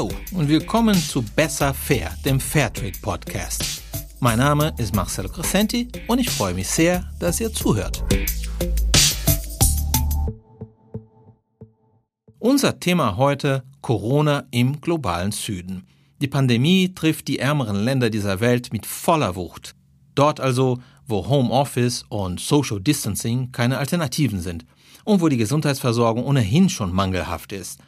Hallo und willkommen zu Besser Fair, dem Fairtrade Podcast. Mein Name ist Marcelo Crescenti und ich freue mich sehr, dass ihr zuhört. Unser Thema heute Corona im globalen Süden. Die Pandemie trifft die ärmeren Länder dieser Welt mit voller Wucht. Dort also, wo Homeoffice und Social Distancing keine Alternativen sind und wo die Gesundheitsversorgung ohnehin schon mangelhaft ist.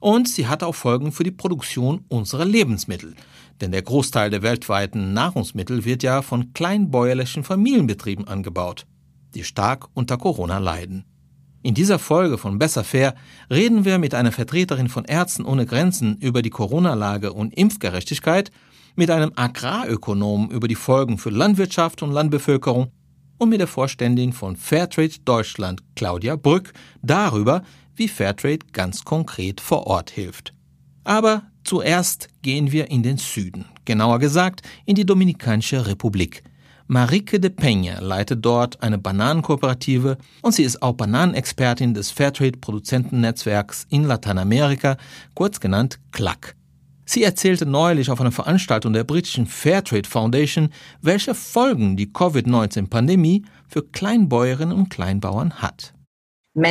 Und sie hat auch Folgen für die Produktion unserer Lebensmittel. Denn der Großteil der weltweiten Nahrungsmittel wird ja von kleinbäuerlichen Familienbetrieben angebaut, die stark unter Corona leiden. In dieser Folge von Besser Fair reden wir mit einer Vertreterin von Ärzten ohne Grenzen über die Corona-Lage und Impfgerechtigkeit, mit einem Agrarökonomen über die Folgen für Landwirtschaft und Landbevölkerung und mit der Vorständin von Fairtrade Deutschland, Claudia Brück, darüber, wie Fairtrade ganz konkret vor Ort hilft. Aber zuerst gehen wir in den Süden, genauer gesagt in die Dominikanische Republik. Marike de Peña leitet dort eine Bananenkooperative und sie ist auch Bananenexpertin des Fairtrade-Produzentennetzwerks in Lateinamerika, kurz genannt CLAC. Sie erzählte neulich auf einer Veranstaltung der britischen Fairtrade Foundation, welche Folgen die Covid-19-Pandemie für Kleinbäuerinnen und Kleinbauern hat. Uh,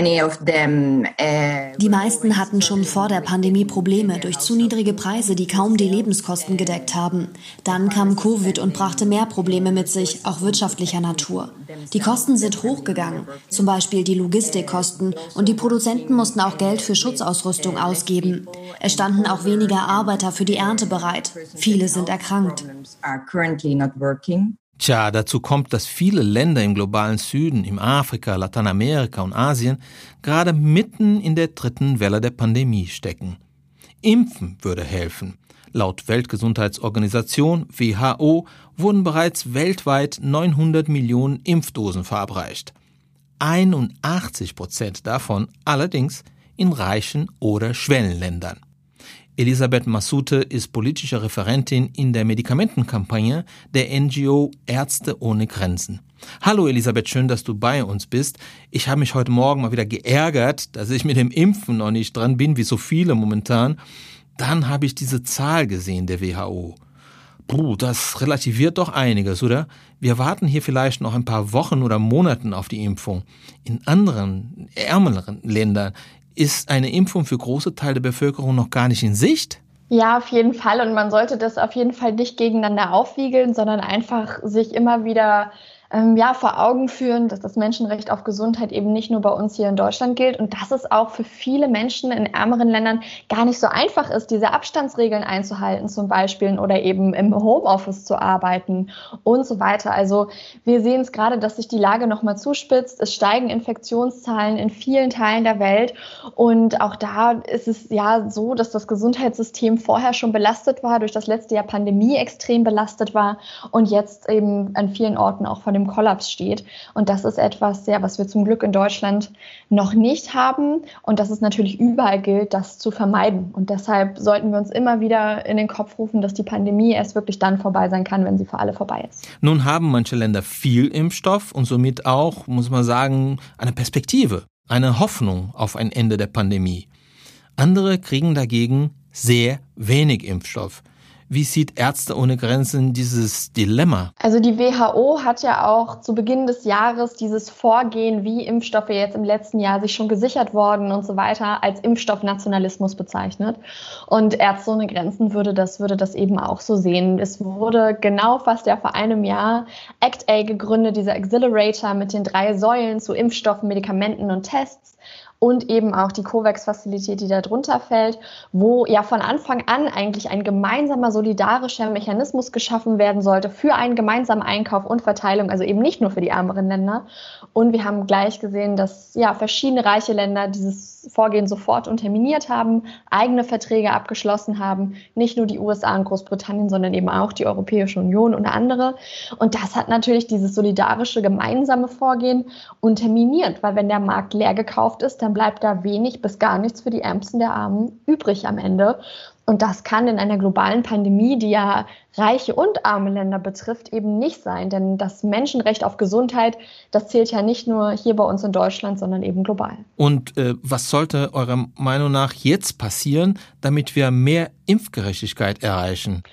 die meisten hatten schon vor der Pandemie Probleme durch zu niedrige Preise, die kaum die Lebenskosten gedeckt haben. Dann kam Covid und brachte mehr Probleme mit sich, auch wirtschaftlicher Natur. Die Kosten sind hochgegangen, zum Beispiel die Logistikkosten, und die Produzenten mussten auch Geld für Schutzausrüstung ausgeben. Es standen auch weniger Arbeiter für die Ernte bereit. Viele sind erkrankt. Tja, dazu kommt, dass viele Länder im globalen Süden, im Afrika, Lateinamerika und Asien gerade mitten in der dritten Welle der Pandemie stecken. Impfen würde helfen. Laut Weltgesundheitsorganisation WHO wurden bereits weltweit 900 Millionen Impfdosen verabreicht. 81 Prozent davon allerdings in reichen oder Schwellenländern. Elisabeth Massoute ist politische Referentin in der Medikamentenkampagne der NGO Ärzte ohne Grenzen. Hallo Elisabeth, schön, dass du bei uns bist. Ich habe mich heute Morgen mal wieder geärgert, dass ich mit dem Impfen noch nicht dran bin, wie so viele momentan. Dann habe ich diese Zahl gesehen der WHO. Puh, das relativiert doch einiges, oder? Wir warten hier vielleicht noch ein paar Wochen oder Monaten auf die Impfung. In anderen, ärmeren Ländern ist eine Impfung für große Teile der Bevölkerung noch gar nicht in Sicht? Ja, auf jeden Fall. Und man sollte das auf jeden Fall nicht gegeneinander aufwiegeln, sondern einfach sich immer wieder ähm, ja, vor Augen führen, dass das Menschenrecht auf Gesundheit eben nicht nur bei uns hier in Deutschland gilt und dass es auch für viele Menschen in ärmeren Ländern gar nicht so einfach ist, diese Abstandsregeln einzuhalten zum Beispiel oder eben im Homeoffice zu arbeiten und so weiter. Also wir sehen es gerade, dass sich die Lage nochmal zuspitzt. Es steigen Infektionszahlen in vielen Teilen der Welt und auch da ist es ja so, dass das Gesundheitssystem vorher schon belastet war, durch das letzte Jahr Pandemie extrem belastet war und jetzt eben an vielen Orten auch von dem Kollaps steht. Und das ist etwas, ja, was wir zum Glück in Deutschland noch nicht haben und dass es natürlich überall gilt, das zu vermeiden. Und deshalb sollten wir uns immer wieder in den Kopf rufen, dass die Pandemie erst wirklich dann vorbei sein kann, wenn sie für alle vorbei ist. Nun haben manche Länder viel Impfstoff und somit auch, muss man sagen, eine Perspektive, eine Hoffnung auf ein Ende der Pandemie. Andere kriegen dagegen sehr wenig Impfstoff. Wie sieht Ärzte ohne Grenzen dieses Dilemma? Also die WHO hat ja auch zu Beginn des Jahres dieses Vorgehen, wie Impfstoffe jetzt im letzten Jahr sich schon gesichert worden und so weiter, als Impfstoffnationalismus bezeichnet. Und Ärzte ohne Grenzen würde das, würde das eben auch so sehen. Es wurde genau fast ja vor einem Jahr ACT-A gegründet, dieser Accelerator mit den drei Säulen zu Impfstoffen, Medikamenten und Tests und eben auch die COVAX-Fazilität, die da drunter fällt, wo ja von Anfang an eigentlich ein gemeinsamer solidarischer Mechanismus geschaffen werden sollte für einen gemeinsamen Einkauf und Verteilung, also eben nicht nur für die ärmeren Länder. Und wir haben gleich gesehen, dass ja verschiedene reiche Länder dieses Vorgehen sofort unterminiert haben, eigene Verträge abgeschlossen haben, nicht nur die USA und Großbritannien, sondern eben auch die Europäische Union und andere. Und das hat natürlich dieses solidarische gemeinsame Vorgehen unterminiert, weil wenn der Markt leer gekauft ist, dann dann bleibt da wenig bis gar nichts für die Ärmsten der Armen übrig am Ende. Und das kann in einer globalen Pandemie, die ja reiche und arme Länder betrifft, eben nicht sein. Denn das Menschenrecht auf Gesundheit, das zählt ja nicht nur hier bei uns in Deutschland, sondern eben global. Und äh, was sollte eurer Meinung nach jetzt passieren, damit wir mehr Impfgerechtigkeit erreichen?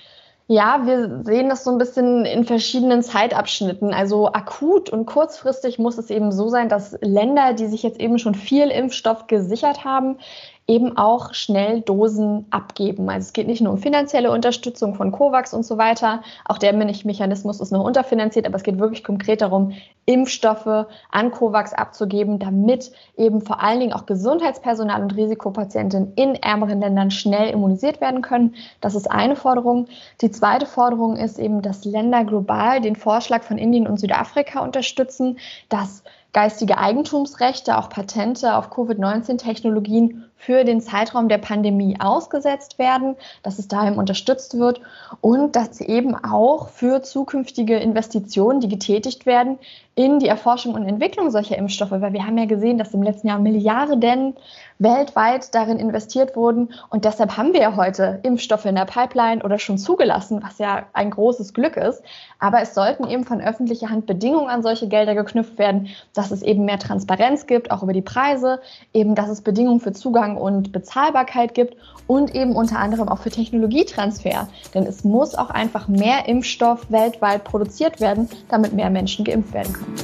Ja, wir sehen das so ein bisschen in verschiedenen Zeitabschnitten. Also akut und kurzfristig muss es eben so sein, dass Länder, die sich jetzt eben schon viel Impfstoff gesichert haben, eben auch schnell Dosen abgeben. Also es geht nicht nur um finanzielle Unterstützung von COVAX und so weiter. Auch der Mechanismus ist noch unterfinanziert, aber es geht wirklich konkret darum, Impfstoffe an COVAX abzugeben, damit eben vor allen Dingen auch Gesundheitspersonal und Risikopatienten in ärmeren Ländern schnell immunisiert werden können. Das ist eine Forderung. Die zweite Forderung ist eben, dass Länder global den Vorschlag von Indien und Südafrika unterstützen, dass geistige Eigentumsrechte, auch Patente auf Covid-19-Technologien für den Zeitraum der Pandemie ausgesetzt werden, dass es daher unterstützt wird und dass eben auch für zukünftige Investitionen, die getätigt werden, in die Erforschung und Entwicklung solcher Impfstoffe, weil wir haben ja gesehen, dass im letzten Jahr Milliarden weltweit darin investiert wurden und deshalb haben wir ja heute Impfstoffe in der Pipeline oder schon zugelassen, was ja ein großes Glück ist. Aber es sollten eben von öffentlicher Hand Bedingungen an solche Gelder geknüpft werden, dass es eben mehr Transparenz gibt, auch über die Preise, eben dass es Bedingungen für Zugang und Bezahlbarkeit gibt und eben unter anderem auch für Technologietransfer. Denn es muss auch einfach mehr Impfstoff weltweit produziert werden, damit mehr Menschen geimpft werden können.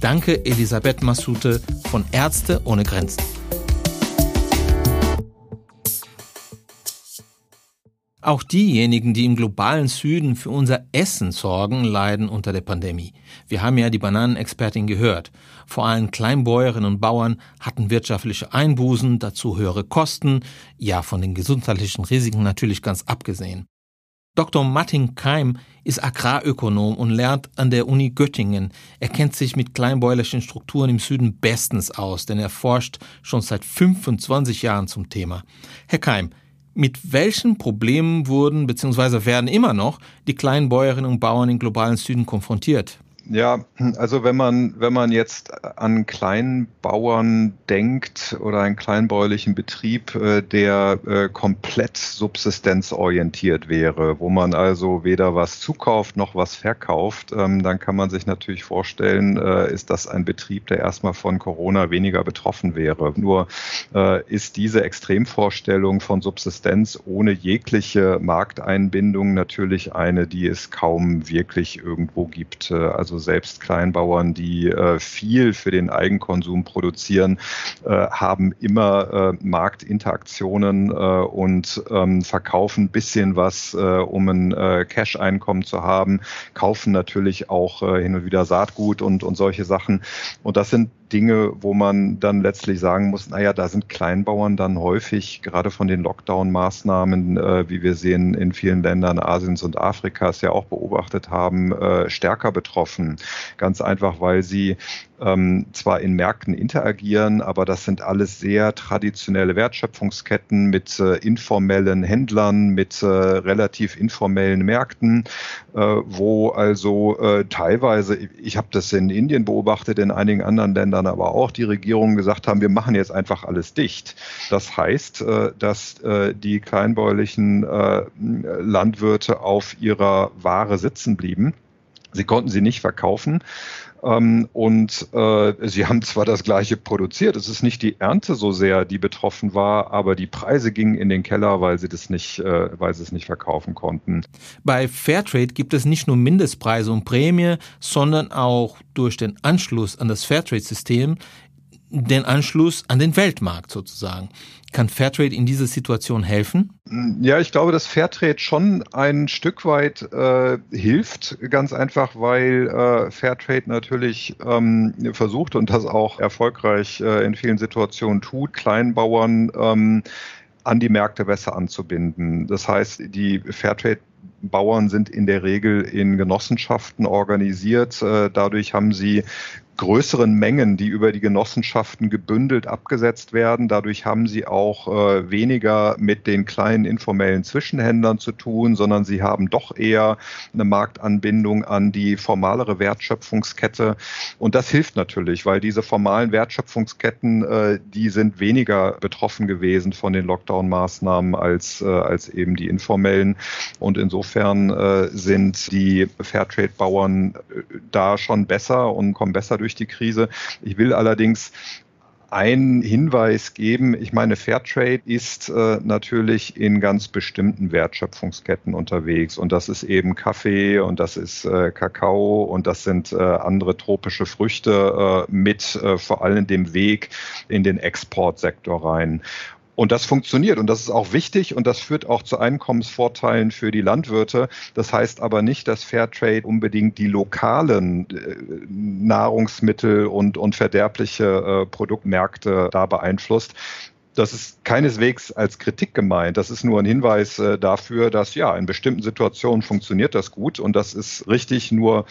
Danke Elisabeth Massute von Ärzte ohne Grenzen. Auch diejenigen, die im globalen Süden für unser Essen sorgen, leiden unter der Pandemie. Wir haben ja die Bananenexpertin gehört. Vor allem Kleinbäuerinnen und Bauern hatten wirtschaftliche Einbußen, dazu höhere Kosten, ja von den gesundheitlichen Risiken natürlich ganz abgesehen. Dr. Martin Keim ist Agrarökonom und lernt an der Uni Göttingen. Er kennt sich mit kleinbäuerlichen Strukturen im Süden bestens aus, denn er forscht schon seit 25 Jahren zum Thema. Herr Keim, mit welchen Problemen wurden bzw. werden immer noch die kleinen Bäuerinnen und Bauern im globalen Süden konfrontiert? Ja, also wenn man, wenn man jetzt an Kleinbauern denkt oder einen kleinbäuerlichen Betrieb, äh, der äh, komplett subsistenzorientiert wäre, wo man also weder was zukauft noch was verkauft, ähm, dann kann man sich natürlich vorstellen, äh, ist das ein Betrieb, der erstmal von Corona weniger betroffen wäre. Nur ist diese Extremvorstellung von Subsistenz ohne jegliche Markteinbindung natürlich eine, die es kaum wirklich irgendwo gibt. Also also selbst Kleinbauern, die äh, viel für den Eigenkonsum produzieren, äh, haben immer äh, Marktinteraktionen äh, und ähm, verkaufen ein bisschen was, äh, um ein äh, Cash-Einkommen zu haben, kaufen natürlich auch hin und wieder Saatgut und, und solche Sachen. Und das sind Dinge, wo man dann letztlich sagen muss, naja, da sind Kleinbauern dann häufig, gerade von den Lockdown-Maßnahmen, äh, wie wir sehen in vielen Ländern Asiens und Afrikas ja auch beobachtet haben, äh, stärker betroffen. Ganz einfach, weil sie ähm, zwar in Märkten interagieren, aber das sind alles sehr traditionelle Wertschöpfungsketten mit äh, informellen Händlern, mit äh, relativ informellen Märkten, äh, wo also äh, teilweise, ich habe das in Indien beobachtet, in einigen anderen Ländern aber auch, die Regierungen gesagt haben, wir machen jetzt einfach alles dicht. Das heißt, äh, dass äh, die kleinbäuerlichen Landwirte auf ihrer Ware sitzen blieben. Sie konnten sie nicht verkaufen. Ähm, und äh, sie haben zwar das gleiche produziert, es ist nicht die Ernte so sehr, die betroffen war, aber die Preise gingen in den Keller, weil sie das nicht, äh, weil sie es nicht verkaufen konnten. Bei Fairtrade gibt es nicht nur Mindestpreise und Prämie, sondern auch durch den Anschluss an das Fairtrade-System den Anschluss an den Weltmarkt sozusagen. Kann Fairtrade in dieser Situation helfen? Ja, ich glaube, dass Fairtrade schon ein Stück weit äh, hilft, ganz einfach, weil äh, Fairtrade natürlich ähm, versucht und das auch erfolgreich äh, in vielen Situationen tut, Kleinbauern ähm, an die Märkte besser anzubinden. Das heißt, die Fairtrade Bauern sind in der Regel in Genossenschaften organisiert. Äh, dadurch haben sie größeren Mengen, die über die Genossenschaften gebündelt abgesetzt werden. Dadurch haben sie auch äh, weniger mit den kleinen informellen Zwischenhändlern zu tun, sondern sie haben doch eher eine Marktanbindung an die formalere Wertschöpfungskette. Und das hilft natürlich, weil diese formalen Wertschöpfungsketten, äh, die sind weniger betroffen gewesen von den Lockdown-Maßnahmen als, äh, als eben die informellen. Und insofern äh, sind die Fairtrade-Bauern äh, da schon besser und kommen besser durch die Krise. Ich will allerdings einen Hinweis geben. Ich meine, Fairtrade ist äh, natürlich in ganz bestimmten Wertschöpfungsketten unterwegs. Und das ist eben Kaffee und das ist äh, Kakao und das sind äh, andere tropische Früchte äh, mit äh, vor allem dem Weg in den Exportsektor rein. Und das funktioniert und das ist auch wichtig und das führt auch zu Einkommensvorteilen für die Landwirte. Das heißt aber nicht, dass Fairtrade unbedingt die lokalen äh, Nahrungsmittel und, und verderbliche äh, Produktmärkte da beeinflusst. Das ist keineswegs als Kritik gemeint. Das ist nur ein Hinweis äh, dafür, dass ja, in bestimmten Situationen funktioniert das gut und das ist richtig. Nur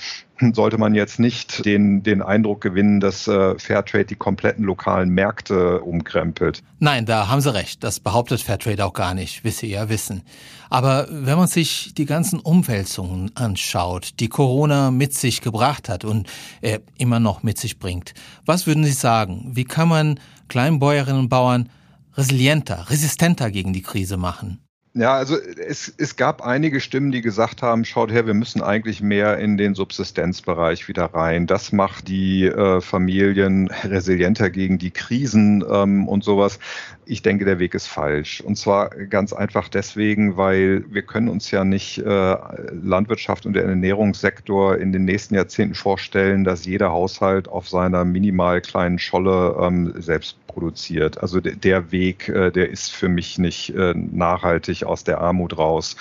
sollte man jetzt nicht den, den Eindruck gewinnen, dass äh, Fairtrade die kompletten lokalen Märkte umkrempelt. Nein, da haben Sie recht. Das behauptet Fairtrade auch gar nicht, wie Sie ja wissen. Aber wenn man sich die ganzen Umwälzungen anschaut, die Corona mit sich gebracht hat und äh, immer noch mit sich bringt, was würden Sie sagen? Wie kann man Kleinbäuerinnen und Bauern resilienter, resistenter gegen die Krise machen? Ja, also es, es gab einige Stimmen, die gesagt haben, schaut her, wir müssen eigentlich mehr in den Subsistenzbereich wieder rein. Das macht die äh, Familien resilienter gegen die Krisen ähm, und sowas. Ich denke, der Weg ist falsch. Und zwar ganz einfach deswegen, weil wir können uns ja nicht äh, Landwirtschaft und der Ernährungssektor in den nächsten Jahrzehnten vorstellen, dass jeder Haushalt auf seiner minimal kleinen Scholle ähm, selbst produziert. Also der Weg, äh, der ist für mich nicht äh, nachhaltig aus der Armut raus.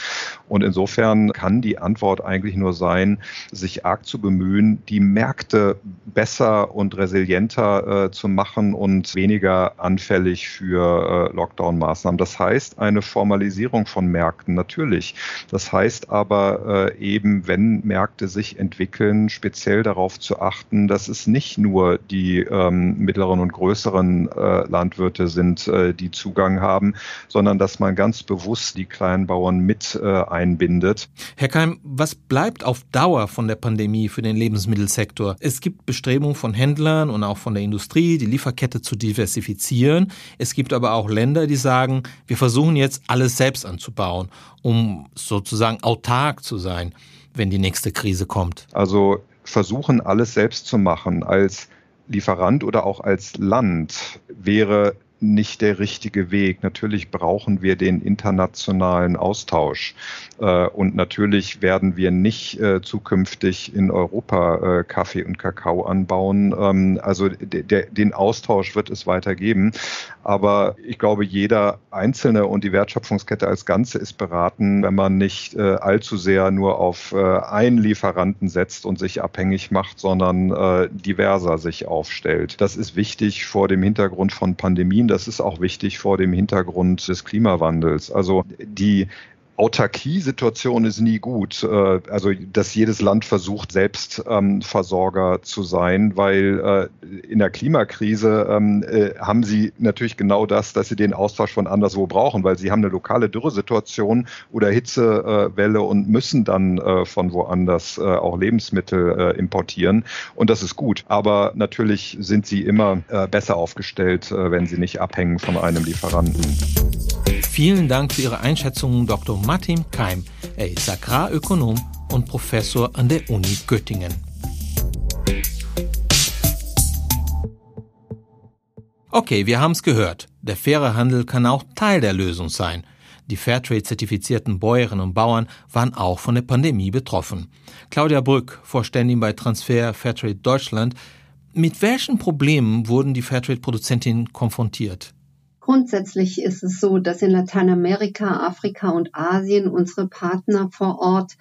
Und insofern kann die Antwort eigentlich nur sein, sich arg zu bemühen, die Märkte besser und resilienter äh, zu machen und weniger anfällig für Lockdown-Maßnahmen. Das heißt, eine Formalisierung von Märkten natürlich. Das heißt aber eben, wenn Märkte sich entwickeln, speziell darauf zu achten, dass es nicht nur die ähm, mittleren und größeren äh, Landwirte sind, äh, die Zugang haben, sondern dass man ganz bewusst die kleinen Bauern mit äh, einbindet. Herr Keim, was bleibt auf Dauer von der Pandemie für den Lebensmittelsektor? Es gibt Bestrebungen von Händlern und auch von der Industrie, die Lieferkette zu diversifizieren. Es gibt aber auch Länder, die sagen, wir versuchen jetzt alles selbst anzubauen, um sozusagen autark zu sein, wenn die nächste Krise kommt. Also versuchen, alles selbst zu machen als Lieferant oder auch als Land wäre nicht der richtige Weg. Natürlich brauchen wir den internationalen Austausch. Äh, und natürlich werden wir nicht äh, zukünftig in Europa äh, Kaffee und Kakao anbauen. Ähm, also den Austausch wird es weiter geben. Aber ich glaube, jeder Einzelne und die Wertschöpfungskette als Ganze ist beraten, wenn man nicht allzu sehr nur auf einen Lieferanten setzt und sich abhängig macht, sondern diverser sich aufstellt. Das ist wichtig vor dem Hintergrund von Pandemien das ist auch wichtig vor dem Hintergrund des Klimawandels. Also die Autarkie-Situation ist nie gut. Äh, also, dass jedes Land versucht, selbst ähm, Versorger zu sein, weil äh, in der Klimakrise ähm, äh, haben sie natürlich genau das, dass sie den Austausch von anderswo brauchen, weil sie haben eine lokale Dürresituation oder Hitzewelle und müssen dann von woanders auch Lebensmittel importieren. Und das ist gut. Aber natürlich sind sie immer besser aufgestellt, wenn sie nicht abhängen von einem Lieferanten. Vielen Dank für Ihre Einschätzung, Dr. Martin Keim. Er ist Agrarökonom und Professor an der Uni Göttingen. Okay, wir haben es gehört. Der faire Handel kann auch Teil der Lösung sein. Die Fairtrade-zertifizierten Bäuerinnen und Bauern waren auch von der Pandemie betroffen. Claudia Brück, Vorständin bei Transfer Fairtrade Deutschland. Mit welchen Problemen wurden die Fairtrade-Produzentinnen konfrontiert? Grundsätzlich ist es so, dass in Lateinamerika, Afrika und Asien unsere Partner vor Ort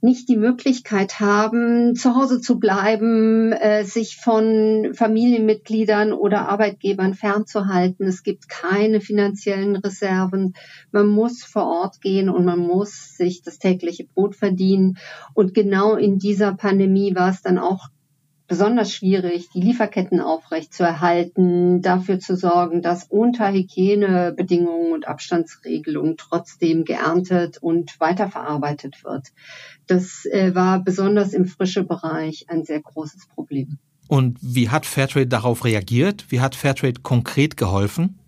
nicht die Möglichkeit haben, zu Hause zu bleiben, äh, sich von Familienmitgliedern oder Arbeitgebern fernzuhalten. Es gibt keine finanziellen Reserven. Man muss vor Ort gehen und man muss sich das tägliche Brot verdienen. Und genau in dieser Pandemie war es dann auch besonders schwierig, die Lieferketten aufrechtzuerhalten, dafür zu sorgen, dass unter Hygienebedingungen und Abstandsregelungen trotzdem geerntet und weiterverarbeitet wird. Das äh, war besonders im frische Bereich ein sehr großes Problem. Und wie hat Fairtrade darauf reagiert? Wie hat Fairtrade konkret geholfen?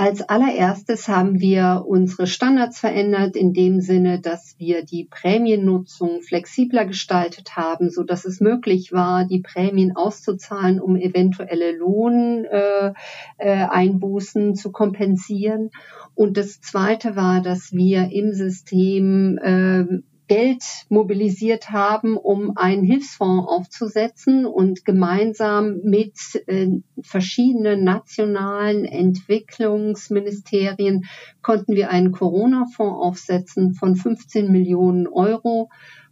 Als allererstes haben wir unsere Standards verändert in dem Sinne, dass wir die Prämiennutzung flexibler gestaltet haben, so dass es möglich war, die Prämien auszuzahlen, um eventuelle Lohneinbußen äh, äh, zu kompensieren. Und das Zweite war, dass wir im System äh, Geld mobilisiert haben, um einen Hilfsfonds aufzusetzen und gemeinsam mit äh, verschiedenen nationalen Entwicklungsministerien konnten wir einen Corona-Fonds aufsetzen von 15 Millionen Euro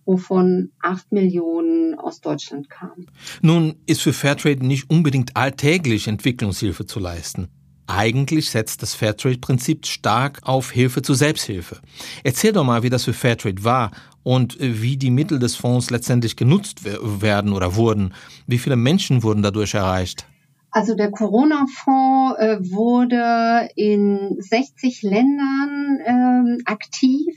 wovon 8 Millionen aus Deutschland kamen. Nun ist für Fairtrade nicht unbedingt alltäglich Entwicklungshilfe zu leisten. Eigentlich setzt das Fairtrade-Prinzip stark auf Hilfe zur Selbsthilfe. Erzähl doch mal, wie das für Fairtrade war und äh, wie die Mittel des Fonds letztendlich genutzt werden oder wurden. Wie viele Menschen wurden dadurch erreicht? Also der Corona-Fonds äh, wurde in 60 Ländern ähm, aktiv.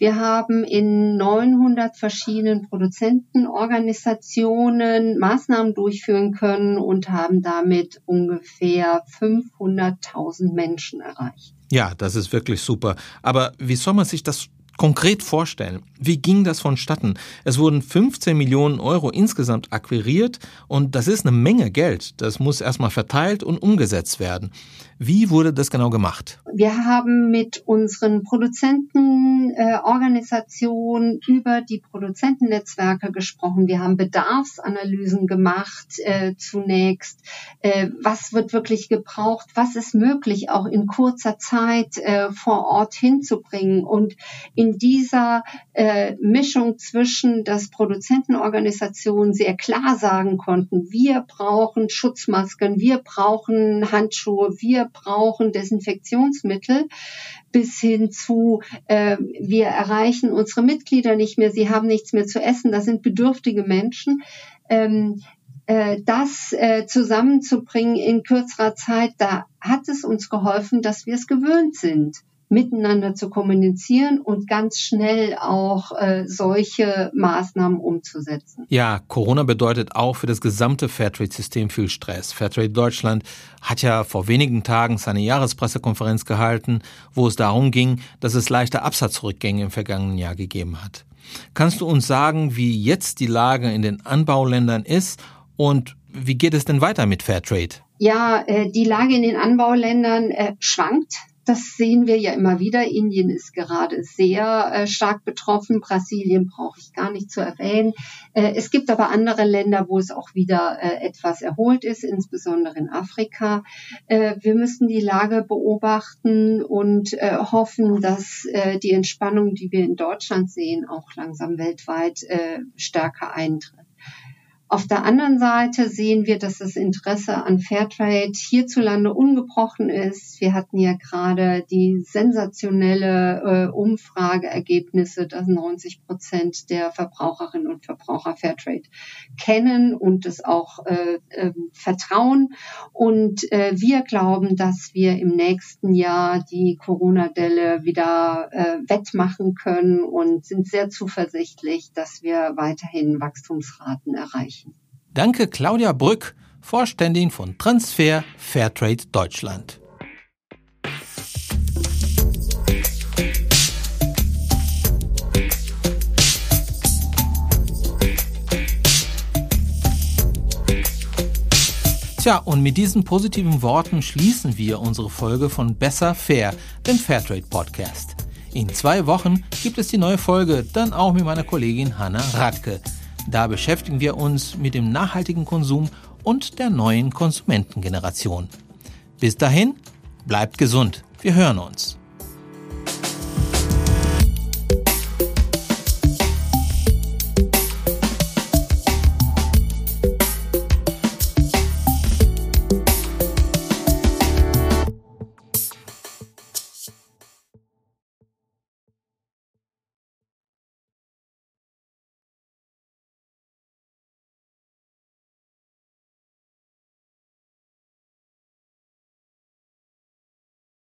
Wir haben in 900 verschiedenen Produzentenorganisationen Maßnahmen durchführen können und haben damit ungefähr 500.000 Menschen erreicht. Ja, das ist wirklich super. Aber wie soll man sich das konkret vorstellen. Wie ging das vonstatten? Es wurden 15 Millionen Euro insgesamt akquiriert und das ist eine Menge Geld. Das muss erstmal verteilt und umgesetzt werden. Wie wurde das genau gemacht? Wir haben mit unseren Produzentenorganisationen äh, über die Produzentennetzwerke gesprochen. Wir haben Bedarfsanalysen gemacht äh, zunächst. Äh, was wird wirklich gebraucht? Was ist möglich, auch in kurzer Zeit äh, vor Ort hinzubringen? Und in dieser äh, Mischung zwischen, dass Produzentenorganisationen sehr klar sagen konnten, wir brauchen Schutzmasken, wir brauchen Handschuhe, wir brauchen Desinfektionsmittel bis hin zu, äh, wir erreichen unsere Mitglieder nicht mehr, sie haben nichts mehr zu essen, das sind bedürftige Menschen. Ähm, äh, das äh, zusammenzubringen in kürzerer Zeit, da hat es uns geholfen, dass wir es gewöhnt sind miteinander zu kommunizieren und ganz schnell auch äh, solche Maßnahmen umzusetzen. Ja, Corona bedeutet auch für das gesamte Fairtrade-System viel Stress. Fairtrade Deutschland hat ja vor wenigen Tagen seine Jahrespressekonferenz gehalten, wo es darum ging, dass es leichte Absatzrückgänge im vergangenen Jahr gegeben hat. Kannst du uns sagen, wie jetzt die Lage in den Anbauländern ist und wie geht es denn weiter mit Fairtrade? Ja, äh, die Lage in den Anbauländern äh, schwankt das sehen wir ja immer wieder. Indien ist gerade sehr äh, stark betroffen. Brasilien brauche ich gar nicht zu erwähnen. Äh, es gibt aber andere Länder, wo es auch wieder äh, etwas erholt ist, insbesondere in Afrika. Äh, wir müssen die Lage beobachten und äh, hoffen, dass äh, die Entspannung, die wir in Deutschland sehen, auch langsam weltweit stärker eintritt. Auf der anderen Seite sehen wir, dass das Interesse an Fairtrade hierzulande ungebrochen ist. Wir hatten ja gerade die sensationelle äh, Umfrageergebnisse, dass 90 Prozent der Verbraucherinnen und Verbraucher Fairtrade kennen und es auch äh, äh, vertrauen. Und äh, wir glauben, dass wir im nächsten Jahr die Corona-Delle wieder äh, wettmachen können und sind sehr zuversichtlich, dass wir weiterhin Wachstumsraten erreichen. Danke Claudia Brück, Vorständin von Transfer Fairtrade Deutschland. Tja, und mit diesen positiven Worten schließen wir unsere Folge von Besser Fair, dem Fairtrade Podcast. In zwei Wochen gibt es die neue Folge, dann auch mit meiner Kollegin Hanna Radke. Da beschäftigen wir uns mit dem nachhaltigen Konsum und der neuen Konsumentengeneration. Bis dahin, bleibt gesund. Wir hören uns.